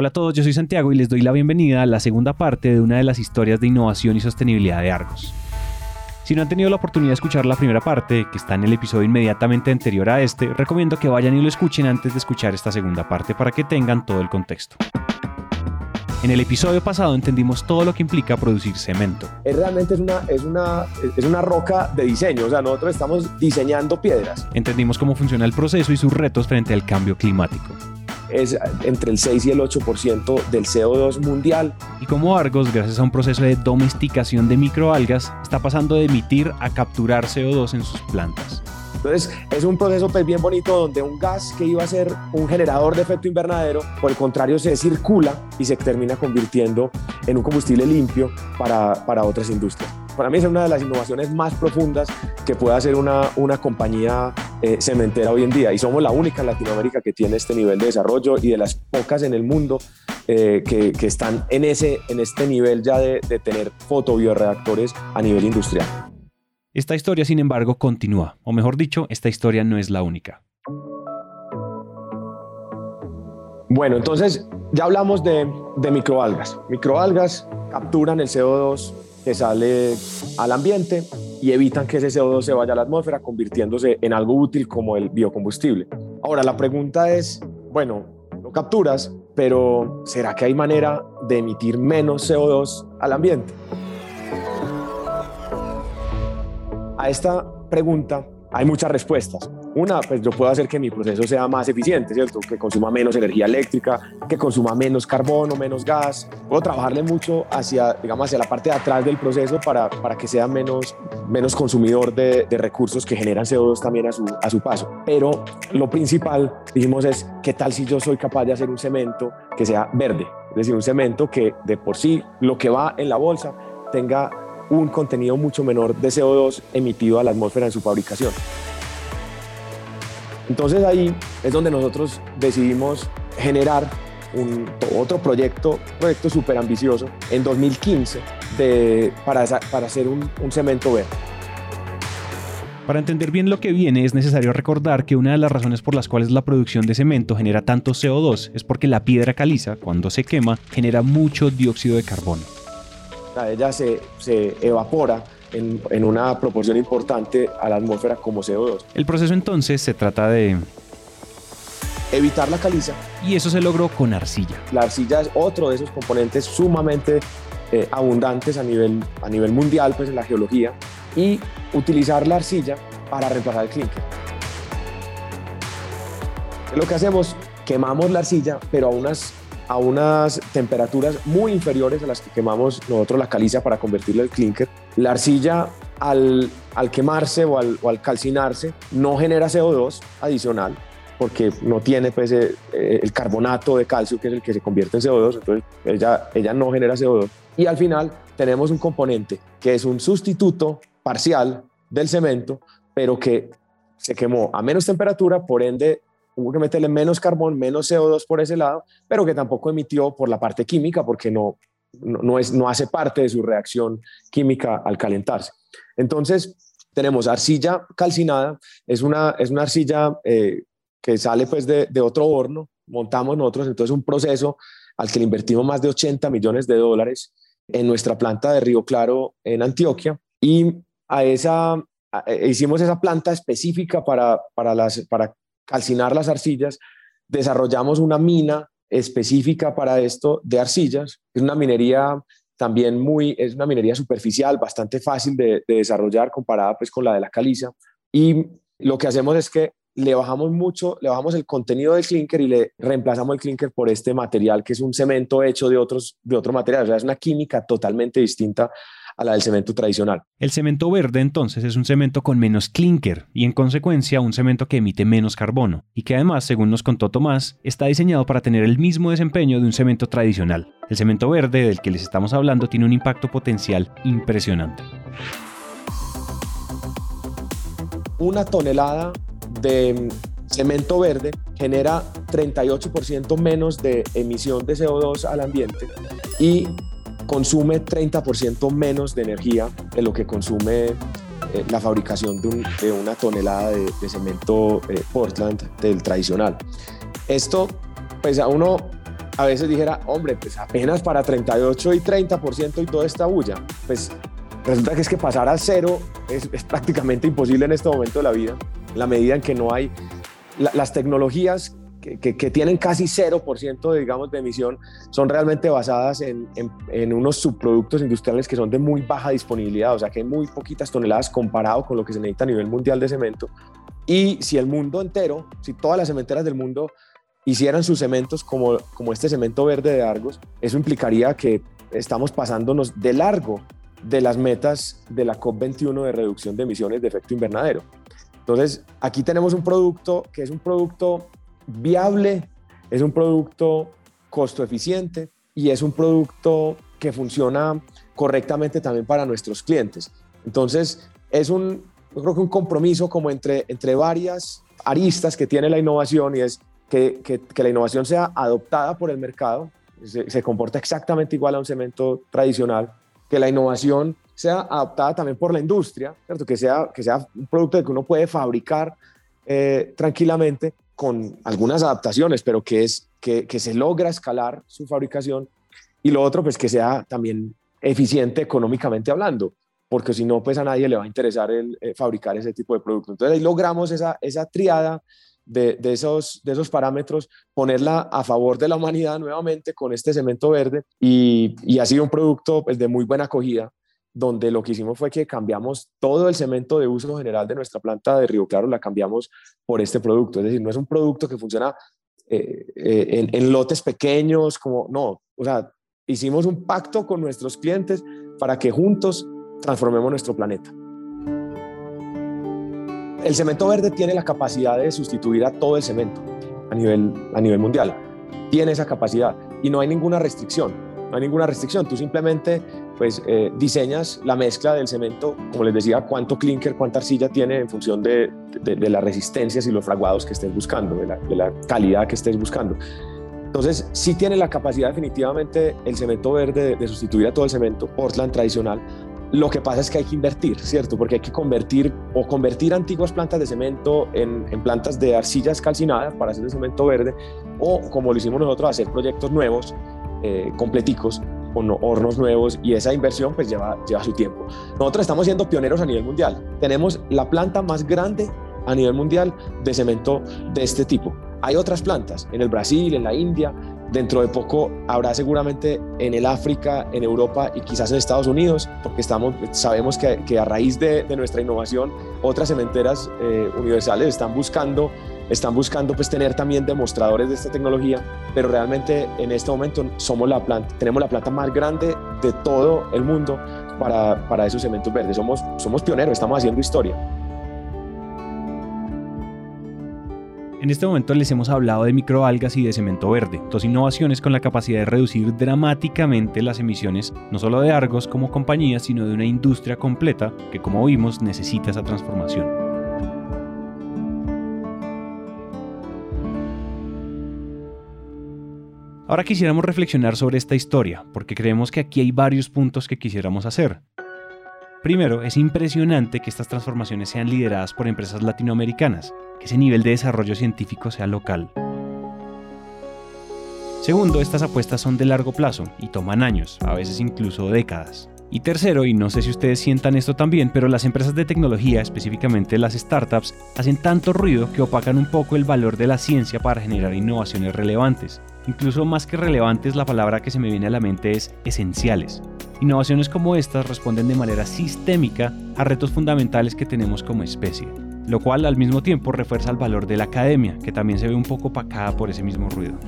Hola a todos, yo soy Santiago y les doy la bienvenida a la segunda parte de una de las historias de innovación y sostenibilidad de Argos. Si no han tenido la oportunidad de escuchar la primera parte, que está en el episodio inmediatamente anterior a este, recomiendo que vayan y lo escuchen antes de escuchar esta segunda parte para que tengan todo el contexto. En el episodio pasado entendimos todo lo que implica producir cemento. realmente es una, es, una, es una roca de diseño, o sea, nosotros estamos diseñando piedras. Entendimos cómo funciona el proceso y sus retos frente al cambio climático es entre el 6 y el 8% del CO2 mundial. Y como Argos, gracias a un proceso de domesticación de microalgas, está pasando de emitir a capturar CO2 en sus plantas. Entonces, es un proceso pues, bien bonito donde un gas que iba a ser un generador de efecto invernadero, por el contrario, se circula y se termina convirtiendo en un combustible limpio para, para otras industrias. Para mí es una de las innovaciones más profundas que puede hacer una, una compañía eh, cementera hoy en día y somos la única en Latinoamérica que tiene este nivel de desarrollo y de las pocas en el mundo eh, que, que, están en, ese, en este nivel ya de, de tener fotobioreactores a nivel industrial. Esta historia, sin embargo, continúa, o mejor dicho, esta historia no es la única. Bueno, entonces ya hablamos de, de microalgas. Microalgas capturan el CO2 que sale al ambiente y evitan que ese CO2 se vaya a la atmósfera, convirtiéndose en algo útil como el biocombustible. Ahora, la pregunta es, bueno, lo capturas, pero ¿será que hay manera de emitir menos CO2 al ambiente? A esta pregunta hay muchas respuestas. Una, pues yo puedo hacer que mi proceso sea más eficiente, ¿cierto? Que consuma menos energía eléctrica, que consuma menos carbono, menos gas. Puedo trabajarle mucho hacia, digamos, hacia la parte de atrás del proceso para, para que sea menos, menos consumidor de, recursos que generan CO2 también a su, a su paso. Pero lo principal, dijimos, es qué tal si yo soy capaz de hacer un cemento que sea verde, es decir, un cemento que de por sí lo que va en la bolsa tenga un contenido mucho menor de CO2 emitido a la atmósfera en su fabricación. Entonces ahí es donde nosotros decidimos generar un, otro proyecto, proyecto súper ambicioso, en 2015 de, para, para hacer un, un cemento verde. Para entender bien lo que viene es necesario recordar que una de las razones por las cuales la producción de cemento genera tanto CO2 es porque la piedra caliza, cuando se quema, genera mucho dióxido de carbono ella se, se evapora en, en, una proporción importante a la atmósfera como CO2. El proceso entonces se trata de evitar la caliza. Y eso se logró con arcilla. La arcilla es otro de esos componentes sumamente eh, abundantes a nivel, a nivel mundial pues, en la geología y utilizar la arcilla para reemplazar el clinker. Lo que hacemos, quemamos la arcilla, pero a unas a unas temperaturas muy inferiores a las que quemamos nosotros la caliza para convertirla al clinker. La arcilla al, al quemarse o al, o al, calcinarse no genera CO2 adicional porque no tiene pues, eh, el carbonato de calcio que es el que se convierte en CO2, entonces ella, ella no genera CO2. Y al final tenemos un componente que es un sustituto parcial del cemento, pero que se quemó a menos temperatura, por ende hubo que meterle menos carbón, menos CO2 por ese lado, pero que tampoco emitió por la parte química porque no, no, es, no hace parte de su reacción química al calentarse. Entonces, tenemos arcilla calcinada, es una, es una arcilla eh, que sale pues de, de, otro horno, montamos nosotros, entonces un proceso al que le invertimos más de 80 millones de dólares en nuestra planta de Río Claro en Antioquia y a esa, hicimos esa planta específica para, para, las, para calcinar las arcillas, desarrollamos una mina específica para esto de arcillas. Es una minería también muy, es una minería superficial, bastante fácil de, de, desarrollar comparada pues con la de la caliza. Y lo que hacemos es que le bajamos mucho, le bajamos el contenido del clinker y le reemplazamos el clinker por este material que es un cemento hecho de otros, de otro material. O sea, es una química totalmente distinta a la del cemento tradicional. El cemento verde entonces es un cemento con menos clinker y en consecuencia un cemento que emite menos carbono y que además, según nos contó Tomás, está diseñado para tener el mismo desempeño de un cemento tradicional. El cemento verde del que les estamos hablando tiene un impacto potencial impresionante. Una tonelada de cemento verde genera 38% menos de emisión de CO2 al ambiente y consume 30% menos de energía de lo que consume eh, la fabricación de, un, de, una tonelada de, de cemento eh, Portland del tradicional. Esto, pues a uno a veces dijera, hombre, pues apenas para 38 y 30% y toda esta bulla. Pues resulta que es que pasar al cero es, prácticamente imposible en este momento de la vida, la medida en que no hay las tecnologías que, que, tienen casi 0% de, digamos, de emisión son realmente basadas en, en, en, unos subproductos industriales que son de muy baja disponibilidad, o sea que hay muy poquitas toneladas comparado con lo que se necesita a nivel mundial de cemento. Y si el mundo entero, si todas las cementeras del mundo hicieran sus cementos como, como este cemento verde de Argos, eso implicaría que estamos pasándonos de largo de las metas de la COP21 de reducción de emisiones de efecto invernadero. Entonces, aquí tenemos un producto que es un producto viable, es un producto costo eficiente y es un producto que funciona correctamente también para nuestros clientes. Entonces, es un, creo que un compromiso como entre, entre varias aristas que tiene la innovación y es que, que, la innovación sea adoptada por el mercado, se, se comporta exactamente igual a un cemento tradicional, que la innovación sea adoptada también por la industria, ¿cierto? Que, sea, que sea un producto que uno puede fabricar eh, tranquilamente con algunas adaptaciones, pero que, es, que, se logra escalar su fabricación y lo otro, pues que sea también eficiente económicamente hablando, porque si no, pues a nadie le va a interesar el, eh, fabricar ese tipo de producto. Entonces ahí logramos esa, esa triada de, de, esos, de esos parámetros, ponerla a favor de la humanidad nuevamente con este cemento verde y, y ha sido un producto pues, de muy buena acogida donde lo que hicimos fue que cambiamos todo el cemento de uso general de nuestra planta de Río Claro, la cambiamos por este producto. Es decir, no es un producto que funciona eh, eh, en, en, lotes pequeños, como no, o sea, hicimos un pacto con nuestros clientes para que juntos transformemos nuestro planeta. El cemento verde tiene la capacidad de sustituir a todo el cemento a nivel, a nivel mundial. Tiene esa capacidad y no hay ninguna restricción. No hay ninguna restricción. Tú simplemente pues, eh, diseñas la mezcla del cemento, como les decía, cuánto clinker, cuánta arcilla tiene en función de, las resistencias y los fraguados que estés buscando, de la, calidad que estés buscando. Entonces, sí tiene la capacidad definitivamente el cemento verde de, sustituir a todo el cemento Portland tradicional, lo que pasa es que hay que invertir, ¿cierto? Porque hay que convertir o convertir antiguas plantas de cemento en, plantas de arcillas calcinadas para hacer el cemento verde o, como lo hicimos nosotros, hacer proyectos nuevos, eh, completicos, hornos nuevos y esa inversión pues lleva, lleva su tiempo. Nosotros estamos siendo pioneros a nivel mundial. Tenemos la planta más grande a nivel mundial de cemento de este tipo. Hay otras plantas en el Brasil, en la India, Dentro de poco habrá seguramente en el África, en Europa y quizás en Estados Unidos, porque estamos, sabemos que, que a raíz de, de, nuestra innovación, otras cementeras eh, universales están buscando, están buscando pues, tener también demostradores de esta tecnología, pero realmente en este momento somos la planta, tenemos la planta más grande de todo el mundo para, para esos cementos verdes. Somos, somos pioneros, estamos haciendo historia. En este momento les hemos hablado de microalgas y de cemento verde, dos innovaciones con la capacidad de reducir dramáticamente las emisiones no solo de Argos como compañía, sino de una industria completa que como vimos necesita esa transformación. Ahora quisiéramos reflexionar sobre esta historia, porque creemos que aquí hay varios puntos que quisiéramos hacer. Primero, es impresionante que estas transformaciones sean lideradas por empresas latinoamericanas, que ese nivel de desarrollo científico sea local. Segundo, estas apuestas son de largo plazo y toman años, a veces incluso décadas. Y tercero, y no sé si ustedes sientan esto también, pero las empresas de tecnología, específicamente las startups, hacen tanto ruido que opacan un poco el valor de la ciencia para generar innovaciones relevantes. Incluso más que relevantes, la palabra que se me viene a la mente es esenciales. Innovaciones como estas responden de manera sistémica a retos fundamentales que tenemos como especie, lo cual al mismo tiempo refuerza el valor de la academia, que también se ve un poco opacada por ese mismo ruido.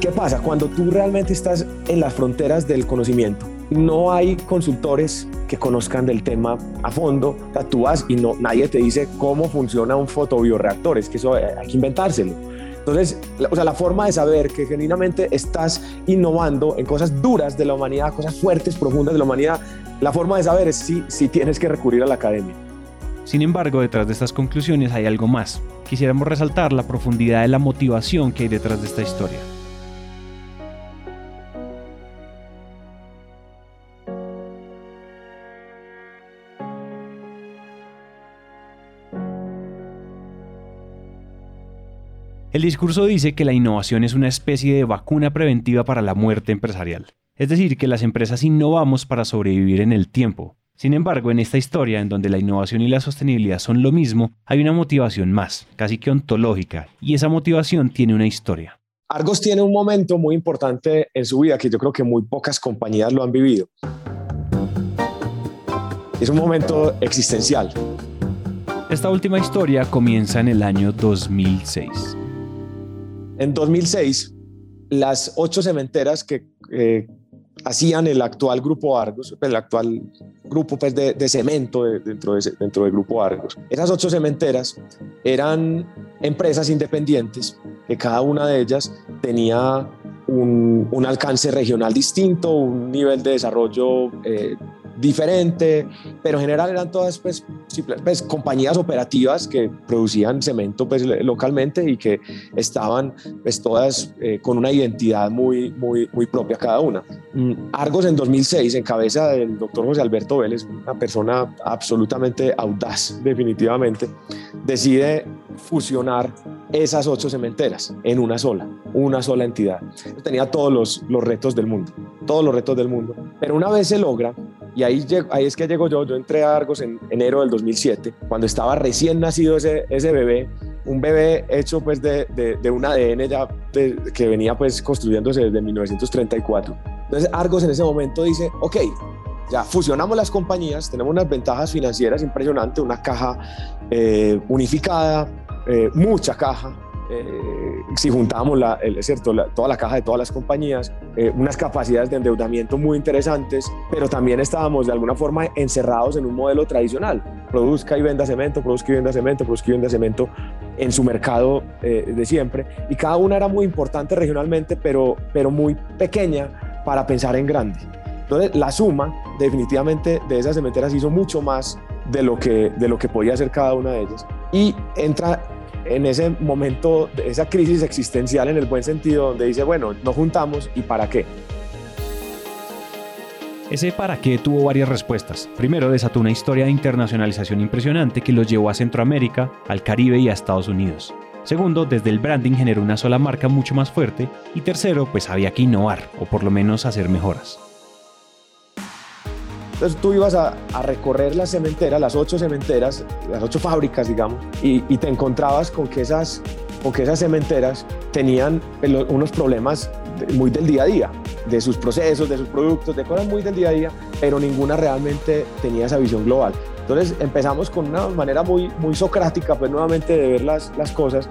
¿Qué pasa? Cuando tú realmente estás en las fronteras del conocimiento, no hay consultores que conozcan del tema a fondo, tú y no, nadie te dice cómo funciona un fotobioreactor, es que eso hay que inventárselo entonces, o sea, la forma de saber que genuinamente estás innovando en cosas duras de la humanidad, cosas fuertes, profundas de la humanidad, la forma de saber es si, si tienes que recurrir a la academia. Sin embargo, detrás de estas conclusiones hay algo más. Quisiéramos resaltar la profundidad de la motivación que hay detrás de esta historia. El discurso dice que la innovación es una especie de vacuna preventiva para la muerte empresarial. Es decir, que las empresas innovamos para sobrevivir en el tiempo. Sin embargo, en esta historia, en donde la innovación y la sostenibilidad son lo mismo, hay una motivación más, casi que ontológica, y esa motivación tiene una historia. Argos tiene un momento muy importante en su vida que yo creo que muy pocas compañías lo han vivido. Es un momento existencial. Esta última historia comienza en el año 2006. En 2006, las ocho cementeras que eh, hacían el actual Grupo Argos, el actual grupo pues, de, cemento dentro, de, dentro del Grupo Argos, esas ocho cementeras eran empresas independientes que cada una de ellas tenía un, alcance regional distinto, un nivel de desarrollo eh, diferente, pero en general eran todas pues, pues, compañías operativas que producían cemento pues, localmente y que estaban pues, todas eh, con una identidad muy, muy, muy propia cada una. Mm, Argos en 2006, en cabeza del doctor José Alberto Vélez, una persona absolutamente audaz definitivamente, decide fusionar esas ocho cementeras en una sola, una sola entidad. Tenía todos los, los retos del mundo, todos los retos del mundo, pero una vez se logra, y ahí, ahí es que llego yo, yo entré a Argos en enero del 2007, cuando estaba recién nacido ese, ese bebé, un bebé hecho pues de, de, un ADN ya que venía pues construyéndose desde 1934. Entonces Argos en ese momento dice, ok, ya fusionamos las compañías, tenemos unas ventajas financieras impresionantes, una caja eh, unificada, eh, mucha caja, eh, si juntamos la, el, cierto, toda la caja de todas las compañías, eh, unas capacidades de endeudamiento muy interesantes, pero también estábamos de alguna forma encerrados en un modelo tradicional. Produzca y venda cemento, produzca y venda cemento, produzca y venda cemento en su mercado eh, de siempre. Y cada una era muy importante regionalmente, pero, pero muy pequeña para pensar en grande. Entonces, la suma definitivamente de esas cementeras hizo mucho más de lo que, de lo que podía hacer cada una de ellas. Y entra en ese momento, esa crisis existencial en el buen sentido, donde dice, bueno, nos juntamos y para qué. Ese para qué tuvo varias respuestas. Primero, desató una historia de internacionalización impresionante que los llevó a Centroamérica, al Caribe y a Estados Unidos. Segundo, desde el branding generó una sola marca mucho más fuerte. Y tercero, pues había que innovar, o por lo menos hacer mejoras. Entonces tú ibas a, recorrer las cementeras, las ocho cementeras, las ocho fábricas, digamos, y, te encontrabas con que, esas, con que esas cementeras tenían unos problemas muy del día a día, de sus procesos, de sus productos, de cosas muy del día a día, pero ninguna realmente tenía esa visión global. Entonces empezamos con una manera muy, muy socrática, pues nuevamente de ver las, las cosas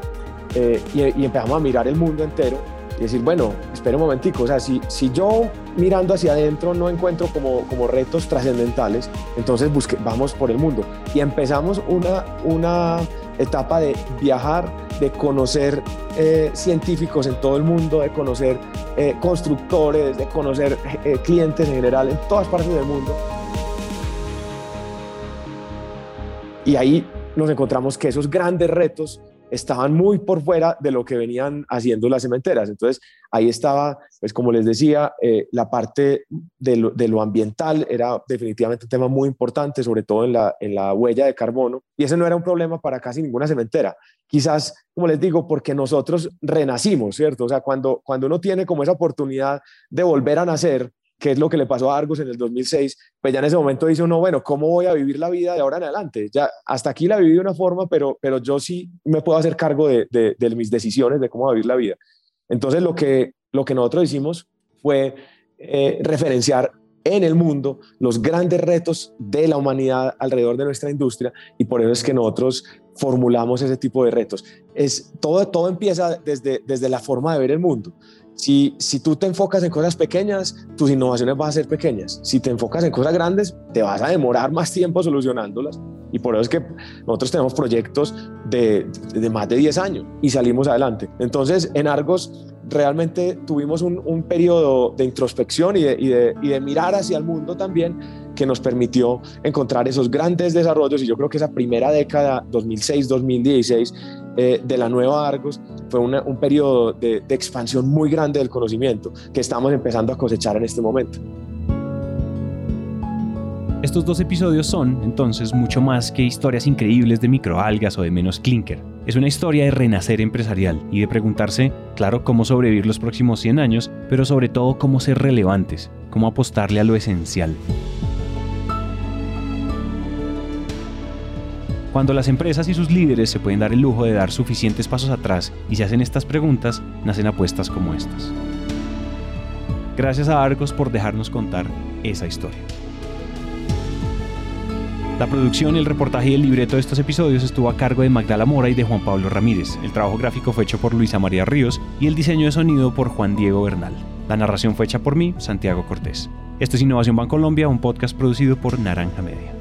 eh, y, y empezamos a mirar el mundo entero y decir, bueno, espera un momentico, o sea, si, si yo mirando hacia adentro no encuentro como, como retos trascendentales, entonces busque, vamos por el mundo. Y empezamos una, una etapa de viajar, de conocer eh, científicos en todo el mundo, de conocer eh, constructores, de conocer eh, clientes en general en todas partes del mundo. Y ahí nos encontramos que esos grandes retos estaban muy por fuera de lo que venían haciendo las cementeras. Entonces, ahí estaba, pues como les decía, eh, la parte de lo, ambiental era definitivamente un tema muy importante, sobre todo en la, en la huella de carbono, y ese no era un problema para casi ninguna cementera. Quizás, como les digo, porque nosotros renacimos, ¿cierto? O sea, cuando, cuando uno tiene como esa oportunidad de volver a nacer, que es lo que le pasó a Argos en el 2006, pues ya en ese momento dice uno, bueno, ¿cómo voy a vivir la vida de ahora en adelante? Ya hasta aquí la viví de una forma, pero, pero yo sí me puedo hacer cargo de, de, mis decisiones, de cómo vivir la vida. Entonces lo que, lo que nosotros hicimos fue eh, referenciar en el mundo los grandes retos de la humanidad alrededor de nuestra industria y por eso es que nosotros formulamos ese tipo de retos. Es, todo, todo empieza desde, desde la forma de ver el mundo. Si, tú te enfocas en cosas pequeñas, tus innovaciones van a ser pequeñas. Si te enfocas en cosas grandes, te vas a demorar más tiempo solucionándolas. Y por eso es que nosotros tenemos proyectos de, más de 10 años y salimos adelante. Entonces, en Argos realmente tuvimos un, un periodo de introspección y, de, y de mirar hacia el mundo también que nos permitió encontrar esos grandes desarrollos y yo creo que esa primera década, 2006-2016, eh, de la nueva Argos fue un periodo de, de expansión muy grande del conocimiento que estamos empezando a cosechar en este momento. Estos dos episodios son, entonces, mucho más que historias increíbles de microalgas o de menos clinker Es una historia de renacer empresarial y de preguntarse, claro, cómo sobrevivir los próximos 100 años, pero sobre todo cómo ser relevantes, cómo apostarle a lo esencial. Cuando las empresas y sus líderes se pueden dar el lujo de dar suficientes pasos atrás y se hacen estas preguntas, nacen apuestas como estas. Gracias a Argos por dejarnos contar esa historia. La producción, el reportaje y el libreto de estos episodios estuvo a cargo de Magdala Mora y de Juan Pablo Ramírez. El trabajo gráfico fue hecho por Luisa María Ríos y el diseño de sonido por Juan Diego Bernal. La narración fue hecha por mí, Santiago Cortés. Esto es Innovación Bancolombia, un podcast producido por Naranja Media.